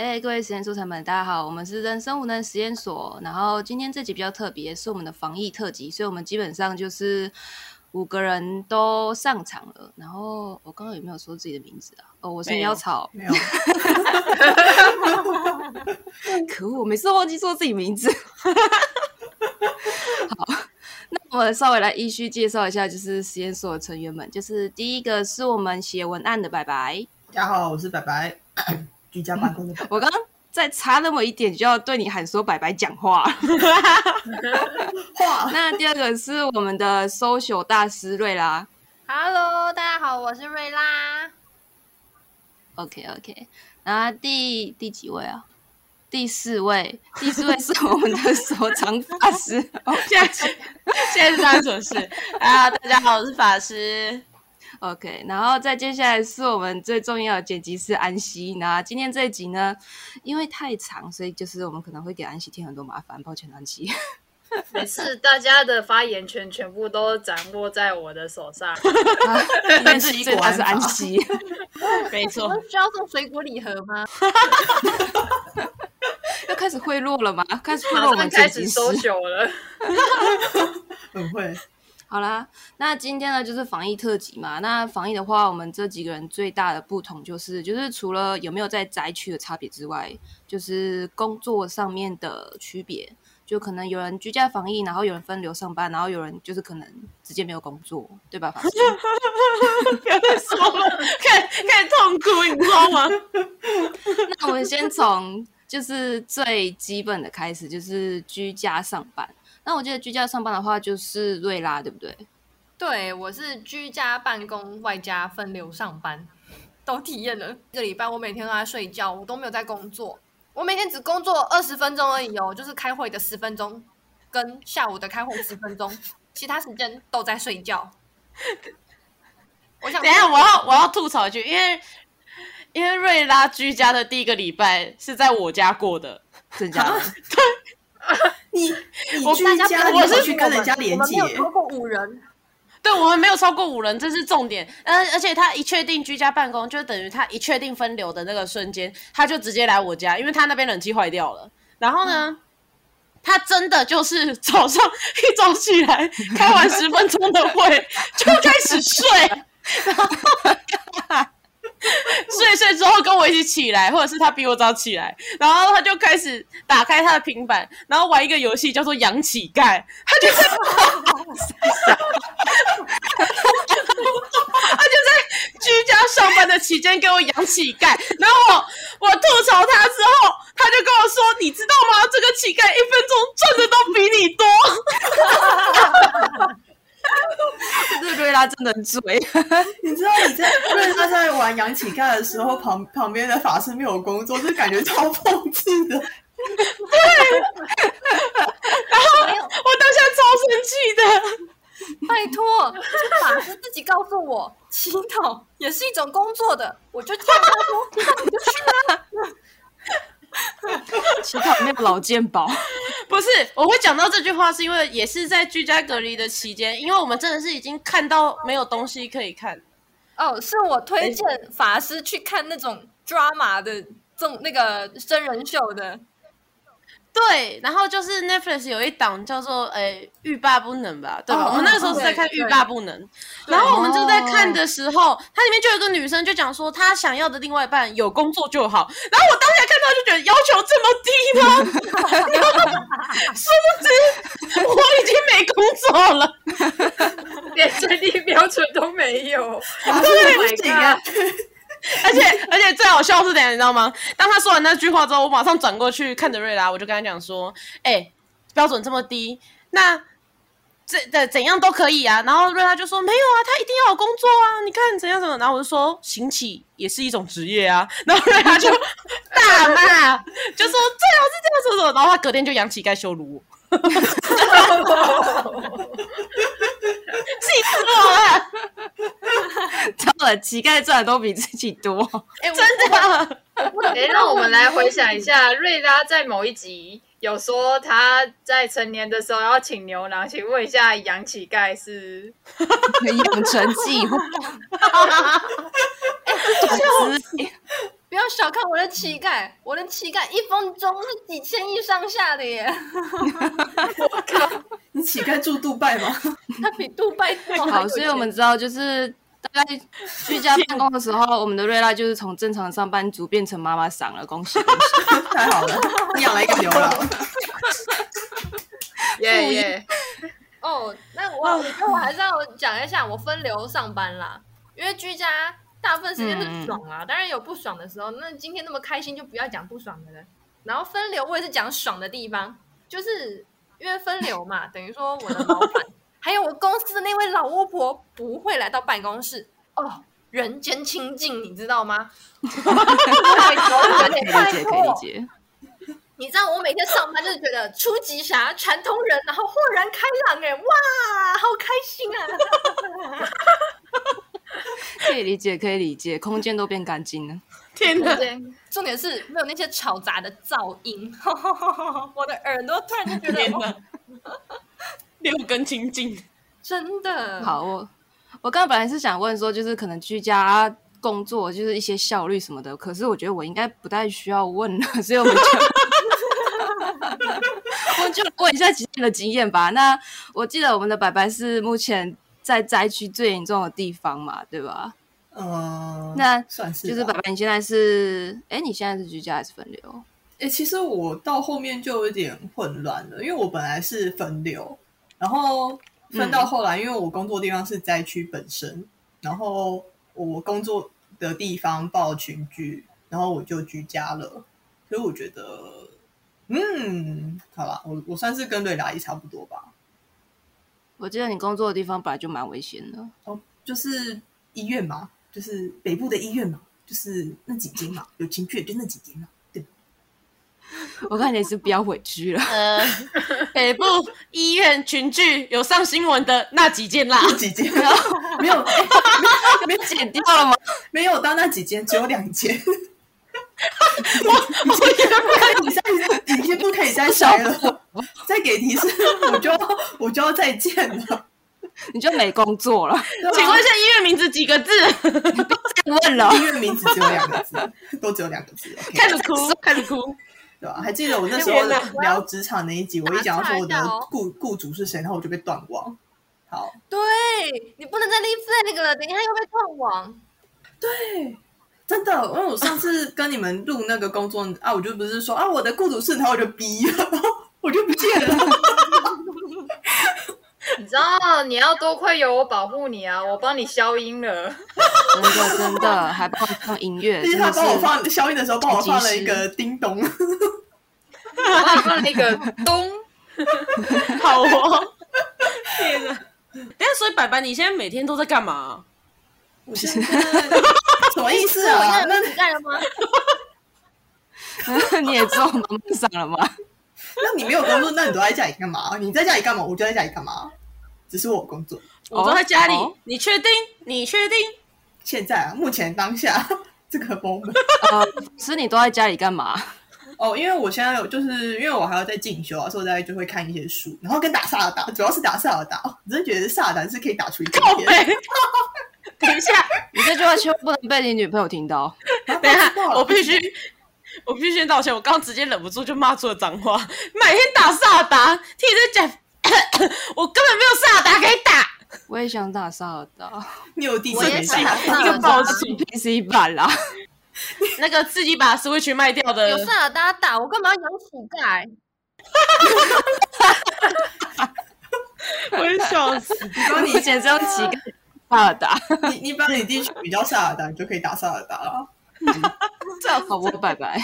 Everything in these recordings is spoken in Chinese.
哎，各位实验素材们，大家好，我们是人生无能实验所。然后今天这集比较特别，是我们的防疫特辑，所以我们基本上就是五个人都上场了。然后我刚刚有没有说自己的名字啊？哦，我是喵草。没有，可恶，我每次都忘记说自己名字。好，那我们稍微来依序介绍一下，就是实验所的成员们。就是第一个是我们写文案的白白，大家好，我是白白，居家办公的。我刚刚再差那么一点就要对你喊说拜拜讲话。哇，那第二个是我们的 social 大师瑞拉。Hello，大家好，我是瑞拉。OK OK，那第第几位啊？第四位，第四位是我们的手长法师。哦 现在现在是什么事啊？大家好，我是法师。OK，然后再接下来是我们最重要的剪辑师安息。那今天这一集呢，因为太长，所以就是我们可能会给安息添很多麻烦，抱歉安息。每次大家的发言权全部都掌握在我的手上。啊今天是最大是安息。没错，我们需要送水果礼盒吗？要开始贿赂了吗？开始贿赂马我们开始剪辑师。收手了。很会，好啦，那今天呢就是防疫特辑嘛。那防疫的话，我们这几个人最大的不同就是，就是除了有没有在灾区的差别之外，就是工作上面的区别。就可能有人居家防疫，然后有人分流上班，然后有人就是可能直接没有工作，对吧？不要再说了，看 看痛苦，你知道吗？那我们先从就是最基本的开始，就是居家上班。那我记得居家上班的话，就是瑞拉，对不对？对，我是居家办公外加分流上班，都体验了。这个礼拜我每天都在睡觉，我都没有在工作。我每天只工作二十分钟而已哦，就是开会的十分钟，跟下午的开会十分钟，其他时间都在睡觉。我想等一下，我要我要吐槽一句，因为因为瑞拉居家的第一个礼拜是在我家过的，真假的？你你我居家，我是去跟人家连我们接没，有超过五人，对我们没有超过五人，这是重点。呃，而且他一确定居家办公，就等于他一确定分流的那个瞬间，他就直接来我家，因为他那边冷气坏掉了。然后呢，他真的就是 早上一早起来开完十分钟的会就开始睡，然后 睡睡之后跟我一起起来，或者是他比我早起来，然后他就开始打开他的平板，然后玩一个游戏叫做养乞丐，他就在他就在居家上班的期间给我养乞丐，然后我我吐槽他之后，他就跟我说：“你知道吗？这个乞丐一分钟赚的都比你多。这瑞拉真的很嘴。你知道你在瑞拉在玩养乞丐的时候，旁旁边的法师没有工作，就感觉超讽刺的。对，然后我当下超生气的。拜托，是法师自己告诉我，祈祷也是一种工作的，我就这样跟他说，那你就去啊。乞讨没有老健保，不是，我会讲到这句话，是因为也是在居家隔离的期间，因为我们真的是已经看到没有东西可以看。哦，是我推荐法师去看那种 drama 的这种那个真人秀的。对，然后就是 Netflix 有一档叫做“呃欲罢不能”吧，对吧？哦我们那个时候是在看《欲罢不能》，然后我们就在看的时候，它里面就有一个女生就讲说，她想要的另外一半有工作就好。然后我当下看到就觉得要求这么低吗？殊不知我已经没工作了。连最低标准都没有。对不起啊！而且而且最好笑是怎样，你知道吗？当他说完那句话之后，我马上转过去看着瑞拉，我就跟他讲说：“哎、标准这么低，那这的怎样都可以啊。”然后瑞拉就说：“没有啊，他一定要有工作啊！你看怎样怎样。”然后我就说：“行乞也是一种职业啊。”然后瑞拉就大骂，就说：“最好是这样说说。”然后他隔天就扬乞丐羞辱我，气死我了！超了，乞丐赚的都比自己多。哎，真的。哎，让我们来回想一下，瑞拉在某一集有说他在成年的时候要请牛郎，请问一下，养乞丐是？养成计划，不要小看我的乞丐，我的乞丐一分钟是几千亿上下的耶，我 靠你乞丐住杜拜吗？他比杜拜多好，所以我们知道，就是大概居家办公的时候，我们的瑞拉就是从正常上班族变成妈妈桑了，恭喜恭喜！太好了，你养了一个牛郎。耶耶，哦，那我我觉得我还是要讲一下，我分流上班啦，因为居家大部分时间是爽啊，当然有不爽的时候。那今天那么开心，就不要讲不爽的了。然后分流我也是讲爽的地方，就是因为分流嘛，等于说我的老板还有我公司的那位老巫婆不会来到办公室哦，人间清净，你知道吗？有点可以理解，可以理。解。你知道我每天上班就是觉得初级侠、传统人，然后豁然开朗，哎，哇，好开心啊！可以理解，可以理解，空间都变干净了。天哪！重点是没有那些嘈杂的噪音，我的耳朵突然就觉得，天哪哦！六根清净，真的好，我我刚刚本来是想问说，就是可能居家工作就是一些效率什么的，可是我觉得我应该不太需要问了，所以我们就我们就问一下其他人的经验吧。那我记得我们的白白是目前在灾区最严重的地方嘛，对吧？嗯，那算是就是爸爸，你现在是，哎，你现在是居家还是分流？哎、其实我到后面就有点混乱了，因为我本来是分流，然后分到后来，因为我工作地方是灾区本身，然后我工作的地方报群聚，然后我就居家了，所以我觉得，嗯，好吧，我我算是跟瑞达也差不多吧，我记得你工作的地方本来就蛮危险的。哦，就是医院嘛，就是北部的医院嘛，就是那几间嘛，有情绪就那几间嘛，对？我看你是不要委屈了。呃，北部医院群聚有上新闻的那几件啦。那几间没有，诶没剪掉了吗？没有到那几间，只有两间。我已经不可以再，已经不可以再筛了。再给提示，我就 我就要再见了。你就没工作了？请问一下医院名字几个字？问了，医院名字只有两个字，都只有两个字。开始哭，开始哭。对吧？还记得我那时候聊职场那一集，我一讲到说我的雇雇主是谁，然后我就被断网。好，对你不能再立 flag 了，等一下又被断网。对，真的，因为我上次跟你们录那个工作啊，我就不是说啊我的雇主是，然后我就逼了，然 后我就不见了。你知道你要多亏有我保护你啊，我帮你消音了。真的真的，还帮我放音乐，而且真的他帮我放消音的时候，帮我放了一个叮咚。我帮你放了一个咚，好哦。天哪！等一下，所以白白，你现在每天都在干嘛？我现在什么意思啊？现那在乞丐了吗？你也知道妈妈上了吗？那你没有工作，那你都在家里干嘛？你在家里干嘛？我就在家里干嘛？只是我工作。我都在家里。哦你确定？你确定？现在啊，目前当下这个 moment 呃，是你都在家里干嘛？哦，因为我现在有，就是因为我还要再进修啊，所以我大概就会看一些书，然后跟打萨尔达，主要是打萨尔达。哦我真的觉得萨尔达是可以打出一片天。等一下，你这句话千万不能被你女朋友听到。等一下，我必须，我必须先道歉。我刚刚直接忍不住就骂出了脏话。每天打萨尔达，听你在讲，我根本没有萨尔达可以打。我也想打萨尔达，你有第四没打想打萨尔达一个暴击，PC 版啦。那个自己把 Switch 卖掉的有，萨尔达打，我干嘛要养乞丐？我也笑死。你说你以前是用乞丐萨尔达，你你把你地区比较萨尔达，你就可以打萨尔达了。这样好不拜拜。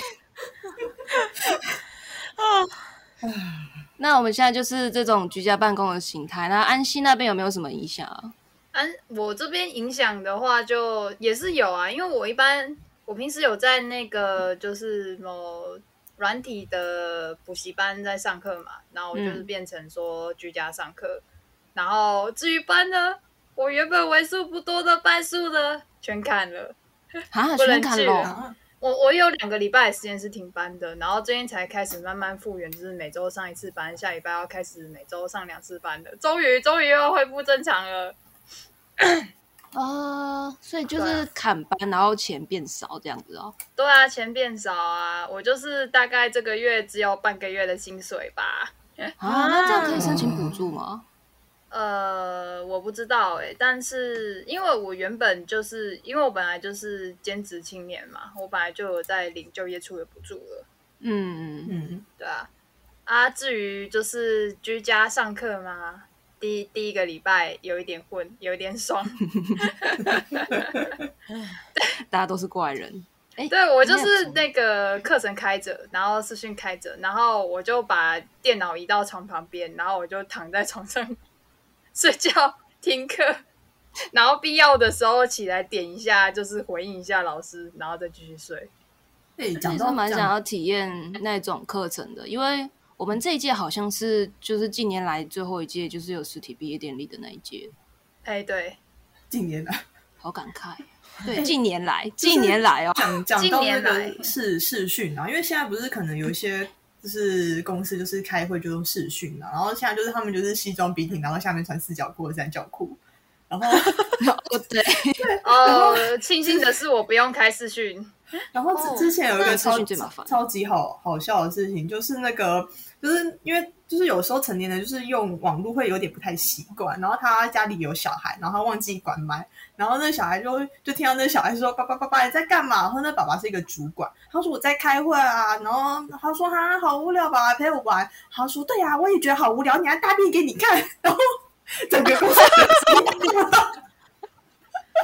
那我们现在就是这种居家办公的形态。那安溪那边有没有什么影响啊？安我这边影响的话，就也是有啊，因为我一般我平时有在那个就是某软体的补习班在上课嘛，然后我就是嗯变成说居家上课，然后至于班呢，我原本为数不多的班数的，全砍了。啊，不能全看咯。去啊啊，我我有两个礼拜的时间是停班的，然后最近才开始慢慢复原，就是每周上一次班，下礼拜要开始每周上两次班的，终于终于又要恢复正常了。呃，所以就是砍班，然后钱变少这样子哦。对啊，钱变少啊，我就是大概这个月只有半个月的薪水吧。啊，那这样可以申请补助吗？呃，我不知道哎、但是因为我原本就是因为我本来就是兼职青年嘛，我本来就有在领就业处的补助了，嗯，嗯，对啊。啊，至于就是居家上课嘛，第第一个礼拜有一点混，有一点爽。大家都是怪人。哎，对我就是那个课程开着，然后视讯开着，然后我就把电脑移到床旁边，然后我就躺在床上睡觉听课，然后必要的时候起来点一下，就是回应一下老师，然后再继续睡。对，也讲到是蛮想要体验那种课程的，因为我们这一届好像是就是近年来最后一届，就是有实体毕业典礼的那一届，哎，对，近年来。好感慨。对，近年来，近年来哦，讲讲近到那年来。个视视讯啊，因为现在不是可能有一些就是公司就是开会就用视讯啊，然后现在就是他们就是西装笔挺，然后下面穿四角裤或三角裤，然后 哦对，哦，庆幸的是我不用开视讯。然后哦之之前有一个超超级好好笑的事情，就是那个就是因为就是有时候成年人就是用网络会有点不太习惯，然后他家里有小孩，然后他忘记关麦，然后那小孩就就听到那小孩说：“爸爸爸爸你在干嘛？”然后那爸爸是一个主管，他说：“我在开会啊。”然后他说：“哈，好无聊，爸爸陪我玩。”他说：“对呀、我也觉得好无聊，你还大便给你看。”然后整个公司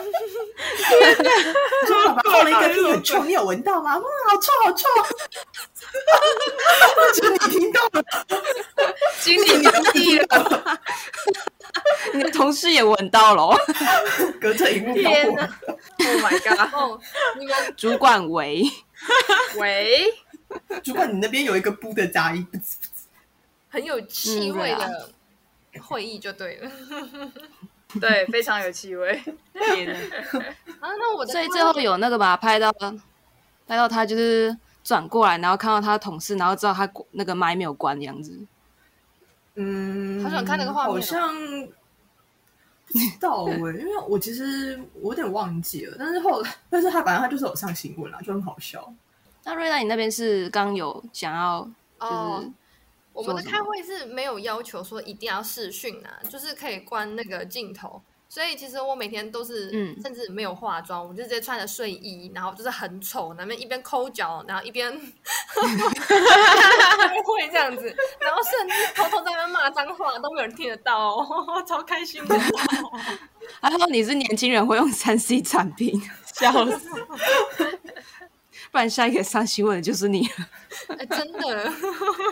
人都听到。他说：“爸爸放了一个屁很臭，你有闻到吗？哇，好臭，好臭！”我觉得你听到了，经理牛逼了，你的同事也闻到了哦，隔着荧幕天哪。！Oh my god！哦，你们主管喂喂，主管，你那边有一个布的杂音，很有气味的会议就对了。对，非常有气味。天哪 啊，那我所以最后有那个吧，拍到拍到他就是转过来，然后看到他同事，然后知道他那个麦没有关的样子。嗯，好想看那个画面哦好像不知道哎、因为我其实我有点忘记了，但是后来，但是他反正他就是有上新闻啦，就很好笑。那瑞娜，你那边是刚有想要就是、哦我们的开会是没有要求说一定要视讯啊，就是可以关那个镜头。所以其实我每天都是，嗯甚至没有化妆，我就直接穿着睡衣，然后就是很丑，那边一边抠脚，然后一边 开会这样子，然后甚至偷偷在那边骂脏话，都没有人听得到、哦，超开心的。他说你是年轻人会用三 C 产品，笑死！不然下一个上新闻的就是你了。哎，真的，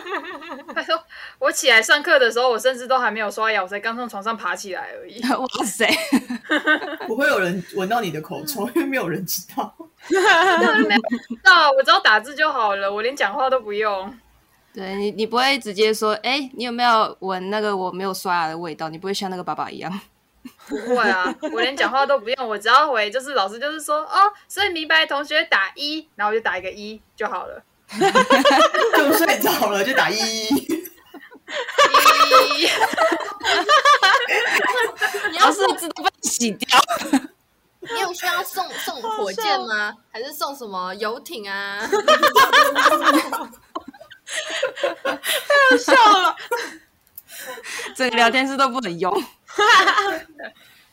他说我起来上课的时候，我甚至都还没有刷牙，我才刚从床上爬起来而已。哇塞！不会有人闻到你的口臭，因为没有人知道。没知道我只要打字就好了，我连讲话都不用。对你，你不会直接说，哎、你有没有闻那个我没有刷牙的味道？你不会像那个爸爸一样。不会啊，我连讲话都不用，我只要回就是老师就是说哦，所以明白同学打一，然后我就打一个一就好了。就睡着了就打一，一，你要老师的字都被洗掉。你有需要送送火箭吗？还是送什么游艇啊？笑了，整个聊天室都不能用。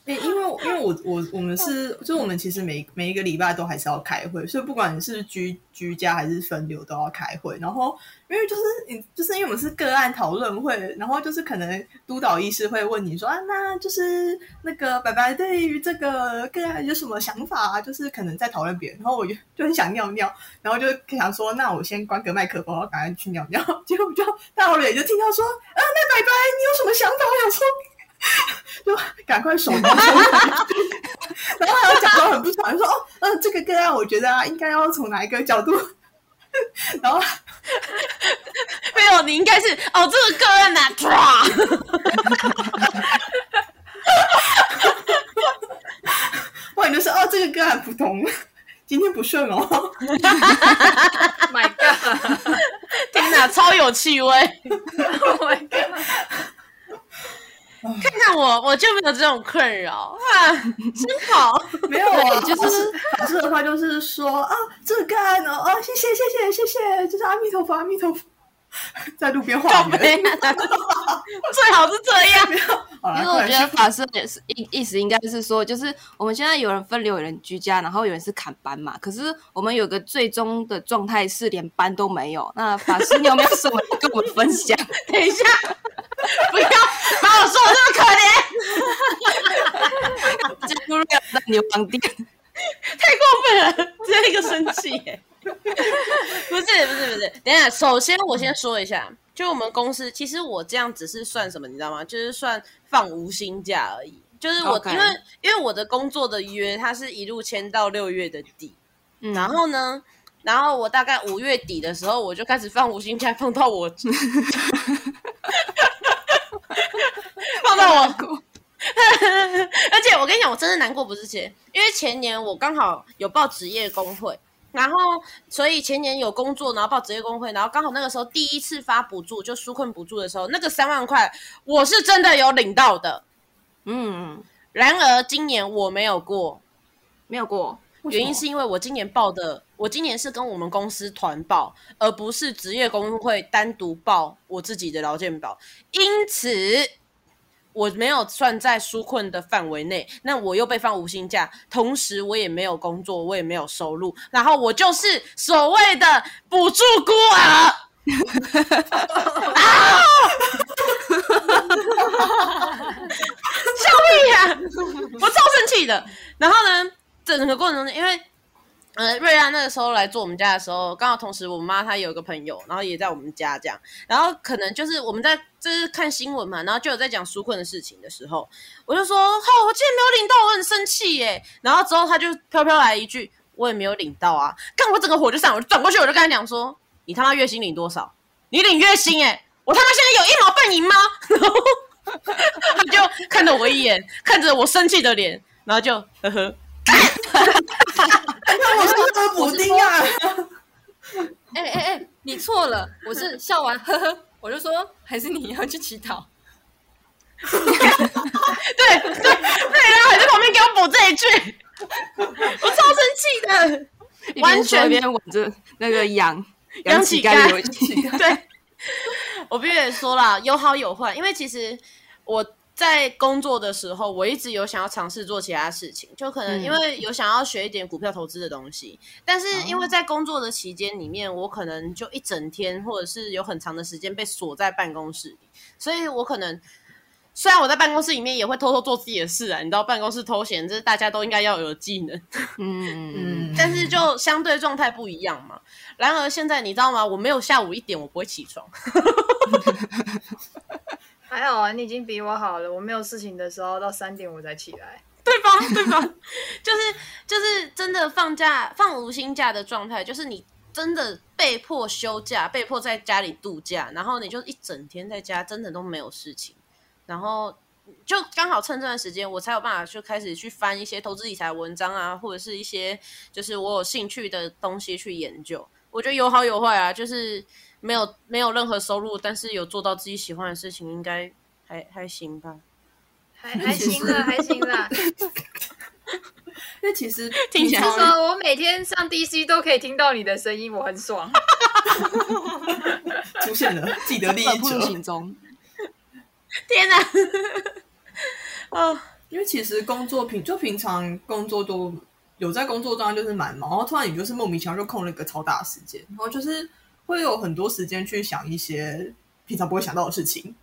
诶因为因为我我我们是，就是我们其实每每一个礼拜都还是要开会，所以不管是居居家还是分流都要开会。然后因为就是你就是因为我们是个案讨论会，然后就是可能督导医师会问你说啊，那就是那个白白对于这个个案有什么想法啊？就是可能在讨论别人，然后我就就很想尿尿，然后就想说，那我先关个麦克风，然后赶快去尿尿。结果就大老远就听到说，啊，那白白你有什么想法？我想说。就赶快手拿出来，然后还要假装很不爽，就说：“哦，嗯、这个个案我觉得啊，应该要从哪一个角度？”然后 没有，你应该是哦，这个个案呐、啊，不然就是：“哦，这个个案普通，今天不顺哦。My God，天哪，超有气味！Oh my God，看看我我就没有这种困扰啊，真好。没有啊，就是法师的话就是说啊，这个干哦，啊，谢谢谢谢谢谢，就是阿弥陀佛阿弥陀佛，在路边画告白圆。啊，最好是这样。因为我觉得法师也是意意思应该是说，就是我们现在有人分流，有人居家，然后有人是砍班嘛。可是我们有个最终的状态是连班都没有。那法师，你有没有什么跟我们分享？等一下，不要把我说的这么可怜，进入瑞的牛郎店，太过分了，直接一个生气耶。不是不是不是，等一下，首先我先说一下，就我们公司，其实我这样只是算什么，你知道吗？就是算放无薪假而已。就是我因为因为我的工作的约，它是一路签到六月的底，嗯然后呢，然后我大概五月底的时候，我就开始放无薪假，放到我 放到我。而且我跟你讲，我真的难过不是钱，因为前年我刚好有报职业工会，然后所以前年有工作，然后报职业工会，然后刚好那个时候第一次发补助，就纾困补助的时候，那个三万块我是真的有领到的。嗯，然而今年我没有过，没有过，原因是因为我今年报的，我今年是跟我们公司团报，而不是职业工会单独报我自己的劳健保，因此我没有算在纾困的范围内，那我又被放无薪假，同时我也没有工作，我也没有收入，然后我就是所谓的补助孤儿。啊！笑屁呀、我超生气的。然后呢，整个过程中间，因为呃，瑞安那个时候来做我们家的时候，刚好同时我妈她有一个朋友，然后也在我们家这样，然后可能就是我们在就是看新闻嘛，然后就有在讲纾困的事情的时候，我就说，哦，我今天没有领到，我很生气耶。然后之后他就飘飘来一句，我也没有领到啊，干我整个火就上，我就转过去，我就跟他讲说，你他妈月薪领多少？你领月薪哎，我他妈现在有一毛半银吗？然后他就看着我一眼，看着我生气的脸，然后就呵呵。那我是喝补丁啊，哎哎哎，你错了，我是笑完呵呵，我就说还是你要去乞讨。对对，对，然后还在旁边给我补这一句，我超生气的，完全说一边挽着那个羊 养乞乞丐游戏。对，我必须得说啦，有好有坏，因为其实我在工作的时候，我一直有想要尝试做其他事情，就可能嗯因为有想要学一点股票投资的东西，但是因为在工作的期间里面，我可能就一整天或者是有很长的时间被锁在办公室里，所以我可能。虽然我在办公室里面也会偷偷做自己的事啊，你知道办公室偷闲，这是大家都应该要有的技能。嗯，但是就相对状态不一样嘛。然而现在你知道吗？我没有下午一点我不会起床，还好啊，你已经比我好了。我没有事情的时候到三点我才起来。对吧？对吧？就是就是真的放假放无薪假的状态，就是你真的被迫休假，被迫在家里度假，然后你就一整天在家，真的都没有事情，然后。就刚好趁这段时间，我才有办法就开始去翻一些投资理财文章啊，或者是一些就是我有兴趣的东西去研究。我觉得有好有坏啊，就是没有没有任何收入，但是有做到自己喜欢的事情，应该还还行吧。还还行啦，还行啦。因为其实 听起来平常至少我每天上 DC 都可以听到你的声音，我很爽。出现了既得利益本铺者，行中，天哪！哦，因为其实工作平就平常工作都有在工作当然就是蛮忙，然后突然你就是莫名其妙就空了一个超大的时间，然后就是会有很多时间去想一些平常不会想到的事情，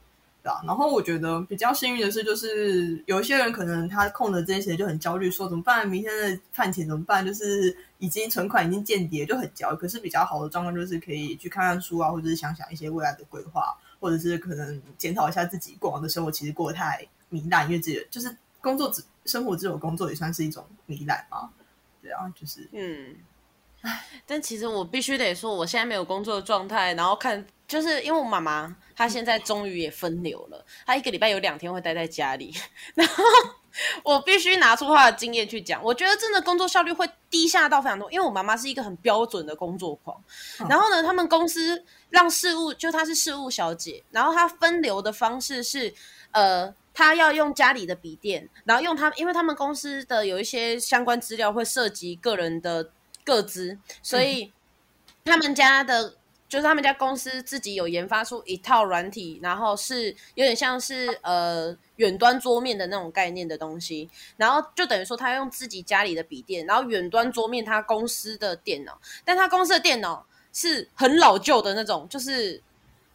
对啊。然后我觉得比较幸运的是，就是有一些人可能他空的这些时间就很焦虑，说怎么办？明天的饭钱怎么办？就是已经存款已经见底，就很焦虑。可是比较好的状况就是可以去看看书啊，或者是想想一些未来的规划，或者是可能检讨一下自己过往的生活，其实过得太糜烂，因为自己就是工作只生活只有工作也算是一种糜烂嘛。对啊，就是嗯，但其实我必须得说，我现在没有工作的状态，然后看，就是因为我妈妈她现在终于也分流了，她一个礼拜有两天会待在家里，然后我必须拿出她的经验去讲，我觉得真的工作效率会低下到非常多，因为我妈妈是一个很标准的工作狂，然后呢，他们公司让事务就她是事务小姐，然后她分流的方式是，呃。他要用家里的笔电，然后用他，因为他们公司的有一些相关资料会涉及个人的个资，所以他们家的。就是他们家公司自己有研发出一套软体，然后是有点像是呃远端桌面的那种概念的东西，然后就等于说他用自己家里的笔电，然后远端桌面他公司的电脑，但他公司的电脑是很老旧的那种，就是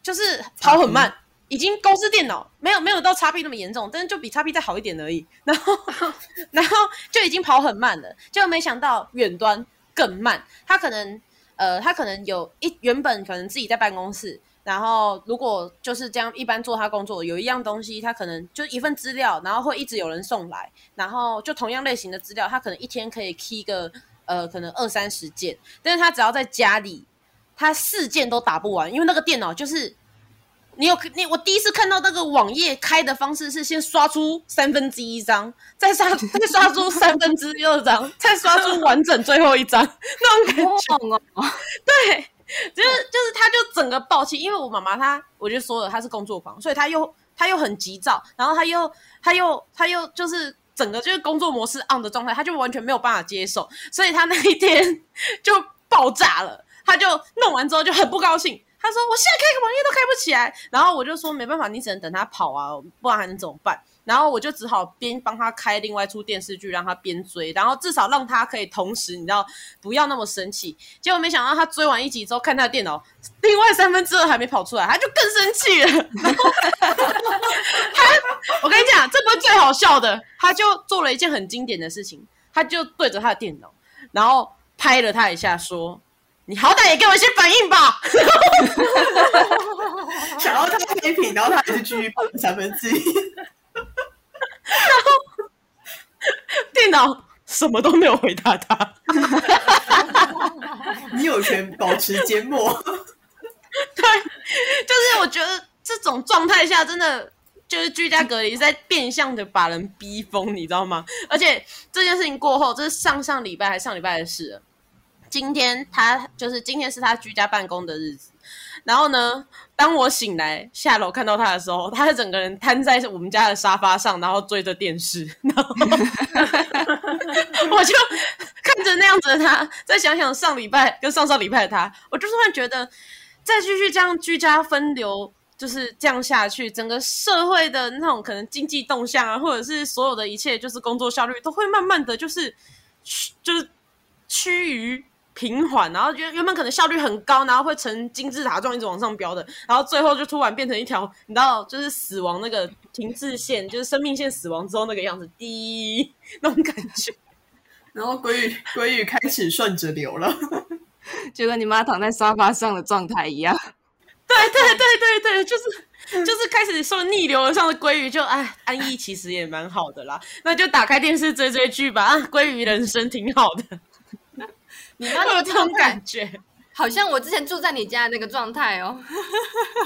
就是跑很慢，已经公司电脑没有没有到叉 P 那么严重，但是就比叉 P 再好一点而已，然后 然后就已经跑很慢了，就没想到远端更慢，他可能。呃，他可能有一原本可能自己在办公室，然后如果就是这样一般做他工作，有一样东西他可能就一份资料，然后会一直有人送来，然后就同样类型的资料，他可能一天可以 key 个呃可能二三十件，但是他只要在家里，他四件都打不完，因为那个电脑就是。你有你我第一次看到那个网页开的方式是先刷出三分之一张，再刷 再刷出三分之二张，再刷出完整最后一张那种感觉哦。对，就是就是他就整个爆气，因为我妈妈她我就说了她是工作狂，所以她又她又很急躁，然后她又她又她又就是整个就是工作模式 on 的状态，她就完全没有办法接受，所以她那一天 就爆炸了，她就弄完之后就很不高兴。他说：“我现在开个网页都开不起来。”然后我就说：“没办法，你只能等他跑啊，不然还能怎么办？”然后我就只好边帮他开另外一出电视剧，让他边追，然后至少让他可以同时，你知道，不要那么生气。结果没想到他追完一集之后，看他的电脑另外三分之二还没跑出来，他就更生气了。他，我跟你讲，这不是最好笑的，他就做了一件很经典的事情，他就对着他的电脑，然后拍了他一下，说。你好歹也给我一些反应吧！想要他黑屏，然后他还是继续放三分之一，然后电脑什么都没有回答他。你有权保持缄默。对，就是我觉得这种状态下，真的就是居家隔离在变相的把人逼疯，你知道吗？而且这件事情过后，这是上上礼拜还是上礼拜的事。今天他就是今天是他居家办公的日子，然后呢，当我醒来下楼看到他的时候，他是整个人瘫在我们家的沙发上，然后追着电视，然后 我就看着那样子的他，再想想上礼拜跟上上礼拜的他，我就突然觉得，再继续这样居家分流，就是这样下去，整个社会的那种可能经济动向啊，或者是所有的一切，就是工作效率都会慢慢的就是趋就是趋于。平缓，然后原原本可能效率很高，然后会呈金字塔状一直往上飙的，然后最后就突然变成一条，你知道，就是死亡那个停滞线，就是生命线死亡之后那个样子，滴那种感觉。然后鲑鱼鲑鱼开始顺着流了，就跟你妈躺在沙发上的状态一样。对对对对对，就是就是开始说逆流而上的鲑鱼，就哎安逸其实也蛮好的啦，那就打开电视追追剧吧，啊鲑鱼人生挺好的。你有这种感觉，好像我之前住在你家的那个状态哦。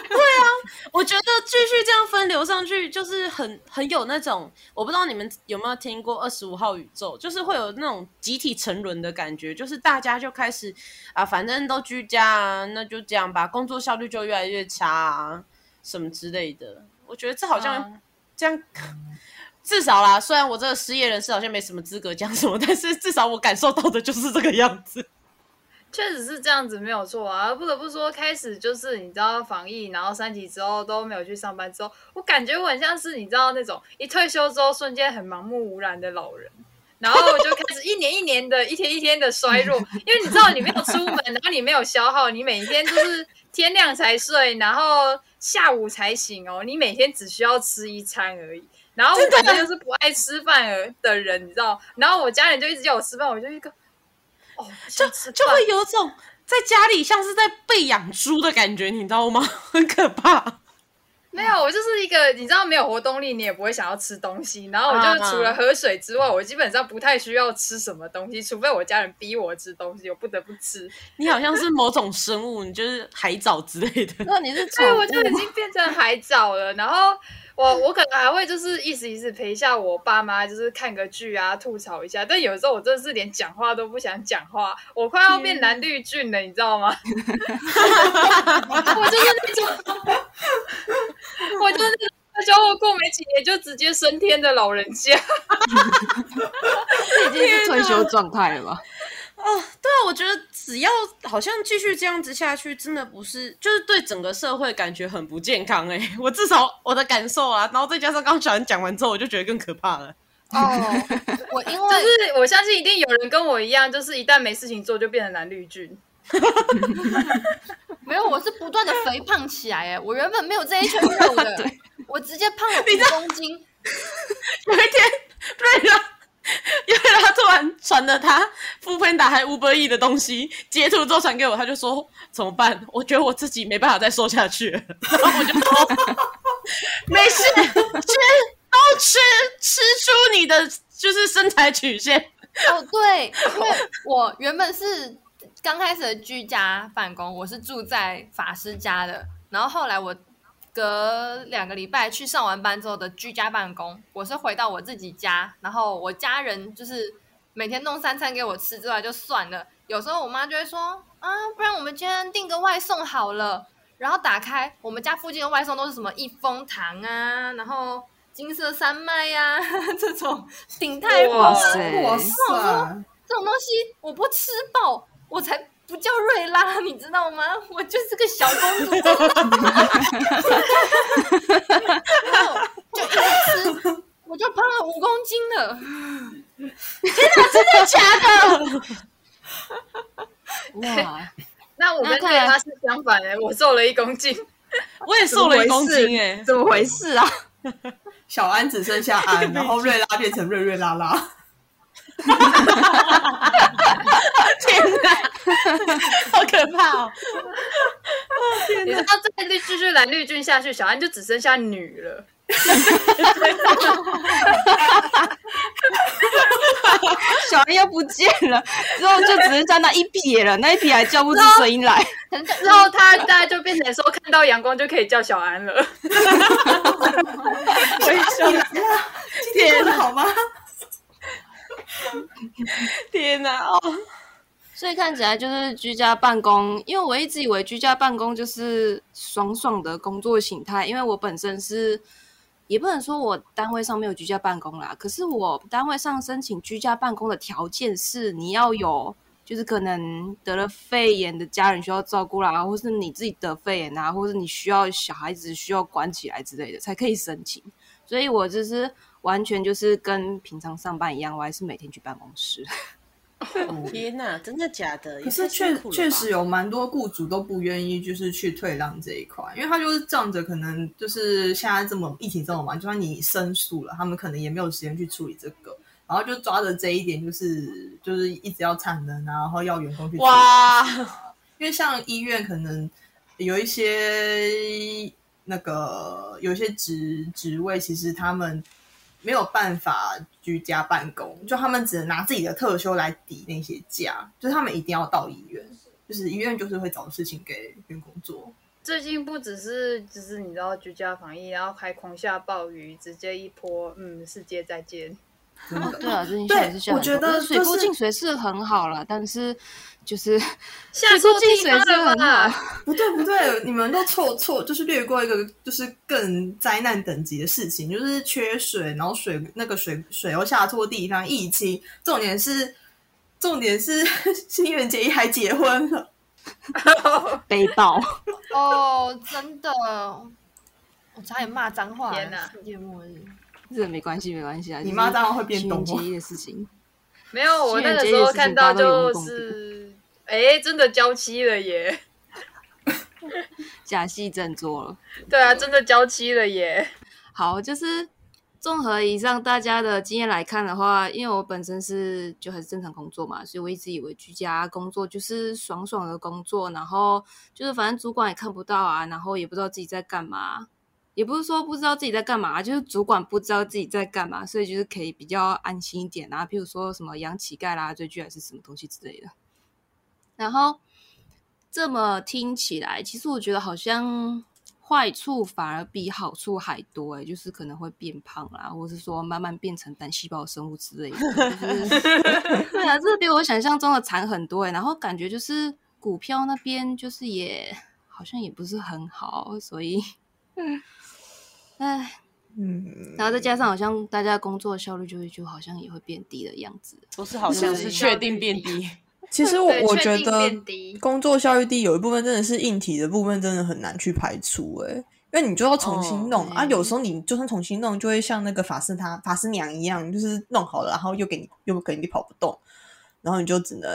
对啊，我觉得继续这样分流上去，就是很很有那种，我不知道你们有没有听过二十五号宇宙，就是会有那种集体沉沦的感觉，就是大家就开始啊，反正都居家啊，那就这样吧，工作效率就越来越差啊，什么之类的。我觉得这好像这样。至少啦，虽然我这个失业人士好像没什么资格讲什么，但是至少我感受到的就是这个样子。确实是这样子，没有错啊。不得不说，开始就是你知道防疫，然后三级之后都没有去上班之后，我感觉我很像是你知道那种一退休之后瞬间很盲目无染的老人，然后我就开始一年一年的、一天一天的衰弱。因为你知道你没有出门，然后你没有消耗，你每天就是天亮才睡，然后下午才醒哦，你每天只需要吃一餐而已。然后我本身就是不爱吃饭的人，你知道？然后我家人就一直叫我吃饭，我就一个哦，就就会有种在家里像是在被养猪的感觉，你知道吗？很可怕。没有，我就是一个你知道，没有活动力，你也不会想要吃东西。然后我就除了喝水之外，我基本上不太需要吃什么东西，除非我家人逼我吃东西，我不得不吃。你好像是某种生物，你就是海藻之类的。那你是？所以我就已经变成海藻了，然后。我我可能还会就是意思意思陪一下我爸妈，就是看个剧啊，吐槽一下。但有时候我真的是连讲话都不想讲话，我快要变蓝绿俊了，你知道吗？我就是那种，我就是那种，叫我过没几年就直接升天的老人家。这已经是退休状态了吧？对啊，我觉得只要好像继续这样子下去，真的不是，就是对整个社会感觉很不健康哎、我至少我的感受啊，然后再加上刚刚小恩讲完之后，我就觉得更可怕了。哦，我因为就是我相信一定有人跟我一样，就是一旦没事情做就变成蓝绿菌。没有，我是不断的肥胖起来哎，我原本没有这一圈肉的，我直接胖了五公斤。有一天，瑞拉，因为他突然传了他副喷打还 Uber E 的东西，截图之后传给我，他就说怎么办？我觉得我自己没办法再瘦下去了，然后我就说 没事，吃都吃，吃出你的就是身材曲线。哦，对，因为我原本是刚开始的居家办公，我是住在法师家的，然后后来我隔两个礼拜去上完班之后的居家办公，我是回到我自己家，然后我家人就是每天弄三餐给我吃之外就算了，有时候我妈就会说啊，不然我们今天订个外送好了，然后打开我们家附近的外送都是什么益丰堂啊，然后。金色山脉呀、这种鼎泰哇丰啊塞哇塞！这种东西我不吃爆，我才不叫瑞拉，你知道吗？我就是个小公主，然后就一直吃，我就胖了五公斤了。真的假的？哇，那我跟那看来对他是相反的，我瘦了一公斤。我也瘦了一公斤哎、怎么回事啊？小安只剩下安，然后瑞拉变成瑞瑞拉拉。天哪，好可怕哦！你知道再绿继续蓝绿菌下去，小安就只剩下女了。小安又不见了，之后就只剩下那一撇了，那一撇还叫不出声音来。之后他大概就变成说，看到阳光就可以叫小安了。我笑，今天过得好吗？天哪！所以看起来就是居家办公，因为我一直以为居家办公就是爽爽的工作形态，因为我本身是也不能说我单位上没有居家办公啦，可是我单位上申请居家办公的条件是你要有。就是可能得了肺炎的家人需要照顾啦，或是你自己得肺炎啊，或是你需要小孩子需要管起来之类的，才可以申请。所以我就是完全就是跟平常上班一样，我还是每天去办公室。天哪，真的假的？可是确确实有蛮多雇主都不愿意，就是去退让这一块，因为他就是仗着可能就是现在这么疫情这么忙，就算你申诉了，他们可能也没有时间去处理这个，然后就抓着这一点，就是就是一直要产能啊，然后要员工去哇，因为像医院可能有一些那个有一些职职位，其实他们没有办法居家办公，就他们只能拿自己的特休来抵那些假，就是他们一定要到医院，就是医院就是会找事情给员工做。最近不只是就是你知道居家防疫，然后还狂下暴雨，直接一波，嗯，世界再见。真的，哦对啊，最近对下也是下很多我觉得水库就是进水是很好了，但是就是下水错地库进水是方了很？好，不对不对，你们都错错，就是略过一个就是更灾难等级的事情，就是缺水，然后水那个水水又下错地方，疫情，重点是重点是 新垣结衣还结婚了，悲爆。哦，真的，我差点骂脏话。天哪世界末日！这没关系，没关系啊。你妈当然会变动动机的事情。没有，我那个时候看到就是，哎，真的交妻了耶！假戏真做了。对啊，真的交妻了耶！好，就是综合以上大家的经验来看的话，因为我本身是就还是正常工作嘛，所以我一直以为居家工作就是爽爽的工作，然后就是反正主管也看不到啊，然后也不知道自己在干嘛。也不是说不知道自己在干嘛，就是主管不知道自己在干嘛，所以就是可以比较安心一点啊。譬如说什么养乞丐啦、追剧还是什么东西之类的。然后这么听起来，其实我觉得好像坏处反而比好处还多、欸，就是可能会变胖啦，或是说慢慢变成单细胞生物之类的。就是 对啊，这比我想象中的惨很多、欸，然后感觉就是股票那边就是也好像也不是很好，所以。唉，嗯，然后再加上好像大家工作效率就会就好像也会变低的样子。不是好像是 确定变低。其实我我觉得工作效率低，有一部分真的是硬体的部分，真的很难去排除、欸。因为你就要重新弄、哦啊，有时候你就算重新弄，就会像那个法师他法师娘一样，就是弄好了，然后又给你又给你跑不动，然后你就只能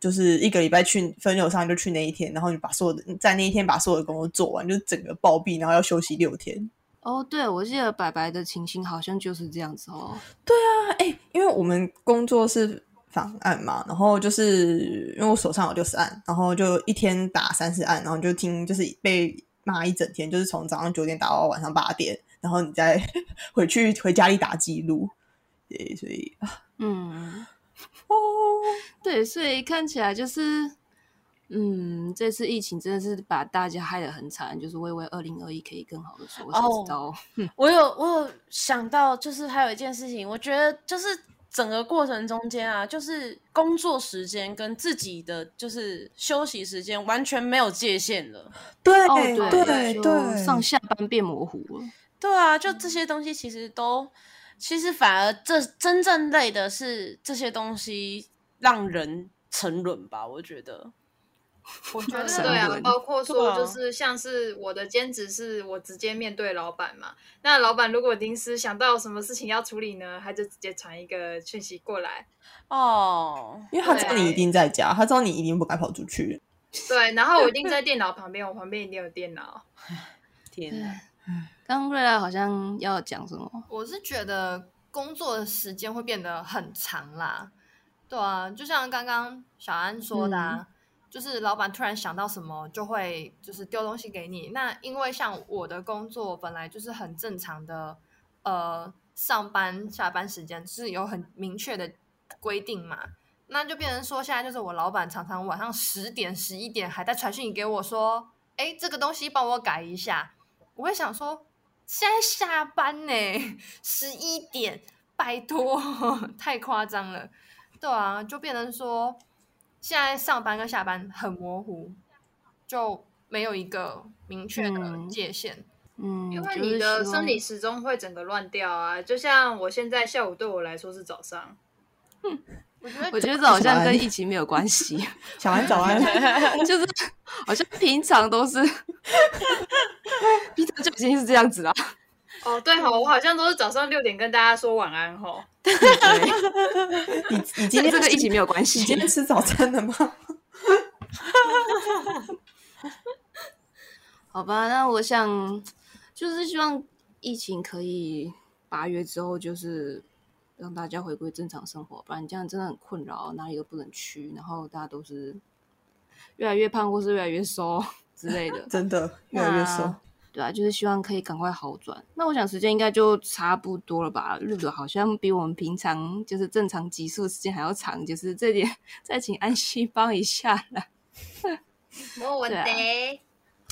就是一个礼拜去分流上就去那一天，然后你把所有的在那一天把所有的工作做完，就整个暴毙，然后要休息六天。哦，对，我记得白白的情形好像就是这样子哦。对啊哎、因为我们工作是访案嘛，然后就是因为我手上有六十案，然后就一天打三十案，然后就听就是被骂一整天，就是从早上九点打到晚上八点，然后你再 回去回家里打记录，对，所以啊嗯，哦，对，所以看起来就是，嗯，这次疫情真的是把大家害得很惨，就是我以为二零二一可以更好的说，我才哦知道，我有我有想到，就是还有一件事情，我觉得就是整个过程中间啊，就是工作时间跟自己的就是休息时间完全没有界限了。对哦，对对，上下班变模糊了。对啊，就这些东西其实都，其实反而这真正累的是这些东西让人沉沦吧，我觉得。我觉得对啊，包括说就是像是我的兼职是我直接面对老板嘛，那老板如果临时想到什么事情要处理呢，他就直接传一个讯息过来，哦，因为他知道你一定在家，他知道你一定不该跑出去。对，然后我一定在电脑旁边，我旁边一定有电脑。天哪！刚刚瑞拉好像要讲什么？我是觉得工作的时间会变得很长啦，对啊，就像刚刚小安说的、啊，就是老板突然想到什么就会就是丢东西给你。那因为像我的工作本来就是很正常的，呃，上班下班时间是有很明确的规定嘛，那就变成说现在就是我老板常常晚上十点十一点还在传讯息给我说，哎，这个东西帮我改一下，我会想说。现在下班呢，十一点，拜托，太夸张了。对啊，就变成说，现在上班跟下班很模糊，就没有一个明确的嗯界限。嗯，因为你的生理时钟会整个乱掉啊，就像我现在下午对我来说是早上，我觉得我觉得这好像跟疫情没有关系，小安早安，就是好像平常都是，平常就已经是这样子了。哦，对吼，我好像都是早上六点跟大家说晚安哈。对，你你今天这个疫情没有关你系今。天吃早餐了吗？好吧，那我想就是希望疫情可以八月之后就是让大家回归正常生活，不然这样真的很困扰，哪里都不能去，然后大家都是越来越胖或是越来越瘦 之类的。真的越来越瘦那。对啊，就是希望可以赶快好转。那我想时间应该就差不多了吧？日子好像比我们平常就是正常集数的时间还要长，就是这点再请安息帮一下啦。没问题。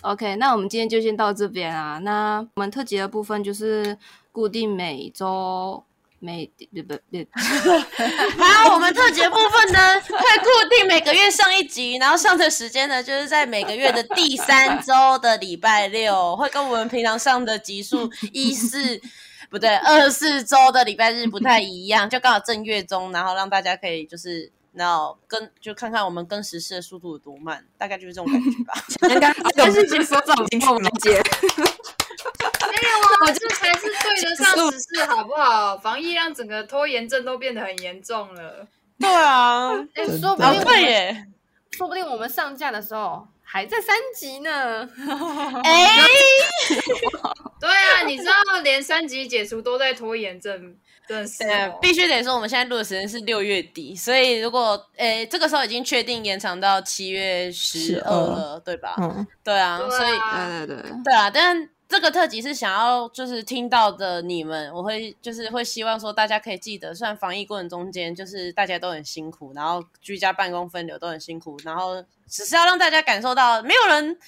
OK，那我们今天就先到这边啊。那我们特辑的部分就是固定每周每不不不，好，我们特辑部分呢 会固定每个月上一集，然后上的时间呢就是在每个月的第三周的礼拜六，会跟我们平常上的集数 一四不对二四周的礼拜日不太一样，就刚好正月中，然后让大家可以就是。然后跟就看看我们跟时事的速度有多慢，大概就是这种感觉吧。刚刚但是其实说这种情况我们解。没有啊，这才是对得 上时事，好不好？防疫让整个拖延症都变得很严重了。对啊，说不定耶，说不定我们上架的时候还在三级呢。哎，对啊，你知道连三级解除都在拖延症，真的是对，哦。必须得说，我们现在录的时间是六月底，所以如果诶这个时候已经确定延长到七月十二了，对吧？嗯，对啊，对啊所以对对对，对啊，但这个特辑是想要就是听到的你们，我会就是会希望说大家可以记得，虽然防疫过程中间就是大家都很辛苦，然后居家办公分流都很辛苦，然后只是要让大家感受到没有人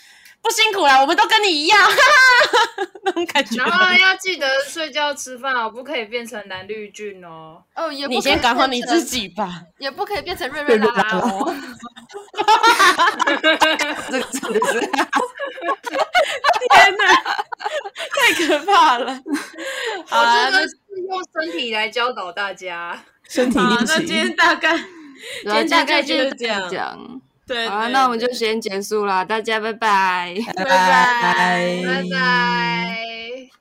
不辛苦啦，我们都跟你一样，哈哈，那种感觉。然后要记得睡觉吃饭哦，不可以变成蓝绿菌哦。哦，也不你先管好你自，己吧。也不可以变成瑞瑞拉拉哦。这个真的是天哪，太可怕了！我真的是用身体来教导大家。身体力行那今天行。大概今天大概就是这样讲。好了那我们就先结束了大家拜拜拜拜。拜拜。